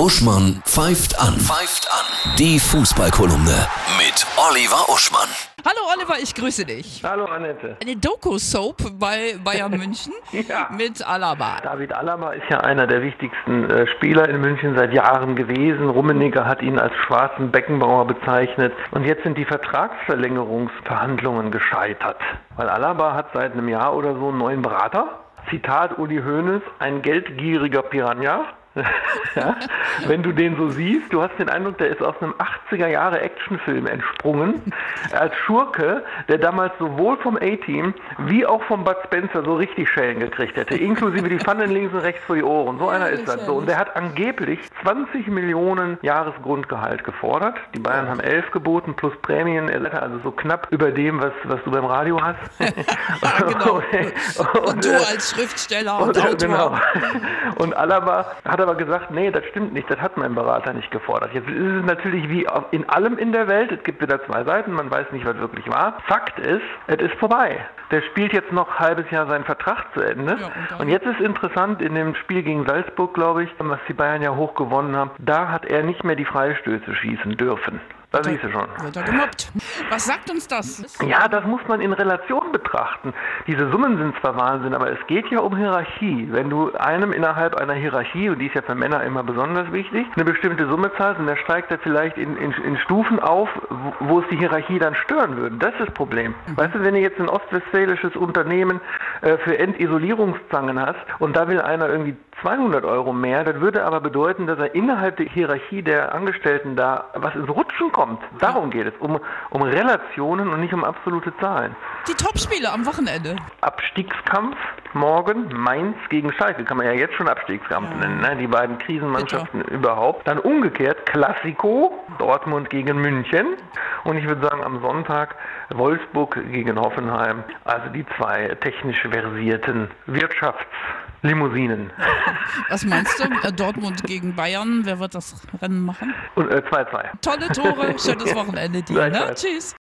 Uschmann pfeift an. Pfeift an. Die Fußballkolumne mit Oliver Uschmann. Hallo Oliver, ich grüße dich. Hallo Annette. Eine Doku-Soap bei Bayern München Ja. mit Alaba. David Alaba ist ja einer der wichtigsten äh, Spieler in München seit Jahren gewesen. Rummenigge hat ihn als schwarzen Beckenbauer bezeichnet. Und jetzt sind die Vertragsverlängerungsverhandlungen gescheitert. Weil Alaba hat seit einem Jahr oder so einen neuen Berater. Zitat Uli Hoeneß, ein geldgieriger Piranha. ja, wenn du den so siehst, du hast den Eindruck, der ist aus einem 80er Jahre Actionfilm entsprungen. Als Schurke, der damals sowohl vom A-Team wie auch vom Bud Spencer so richtig Schellen gekriegt hätte, inklusive die Pfannen links und rechts vor die Ohren. So einer ist das so. Und der hat angeblich 20 Millionen Jahresgrundgehalt gefordert. Die Bayern haben 11 geboten plus Prämien, also so knapp über dem, was, was du beim Radio hast. Ja, genau. Und du äh, als Schriftsteller und und, Autor. genau. Und Alaba hat aber gesagt, nee, das stimmt nicht, das hat mein Berater nicht gefordert. Jetzt ist es natürlich wie in allem in der Welt, es gibt wieder zwei Seiten, man weiß nicht, was wirklich war. Fakt ist, es ist vorbei. Der spielt jetzt noch ein halbes Jahr seinen Vertrag zu Ende. Ja, und und jetzt ist interessant, in dem Spiel gegen Salzburg, glaube ich, was die Bayern ja hoch gewonnen haben, da hat er nicht mehr die Freistöße schießen dürfen. Da siehst du schon. Wird er gemobbt. Was sagt uns das? Ja, das muss man in Relation betrachten. Diese Summen sind zwar Wahnsinn, aber es geht ja um Hierarchie. Wenn du einem innerhalb einer Hierarchie, und die ist ja für Männer immer besonders wichtig, eine bestimmte Summe zahlst und der steigt er vielleicht in, in, in Stufen auf, wo, wo es die Hierarchie dann stören würde. Das ist das Problem. Weißt du, wenn du jetzt ein ostwestfälisches Unternehmen äh, für Entisolierungszangen hast und da will einer irgendwie 200 Euro mehr, das würde aber bedeuten, dass er innerhalb der Hierarchie der Angestellten da was ins Rutschen kommt. Darum geht es, um, um Relationen und nicht um absolute Zahlen. Die Topspiele am Wochenende. Abstiegskampf morgen, Mainz gegen Schalke, kann man ja jetzt schon Abstiegskampf nennen, ne? die beiden Krisenmannschaften überhaupt. Dann umgekehrt, Klassiko, Dortmund gegen München und ich würde sagen am Sonntag Wolfsburg gegen Hoffenheim, also die zwei technisch versierten Wirtschaftslimousinen. Was meinst du? Dortmund gegen Bayern. Wer wird das Rennen machen? Und äh, 2-2. Tolle Tore. Schönes Wochenende dir. Ne? Tschüss.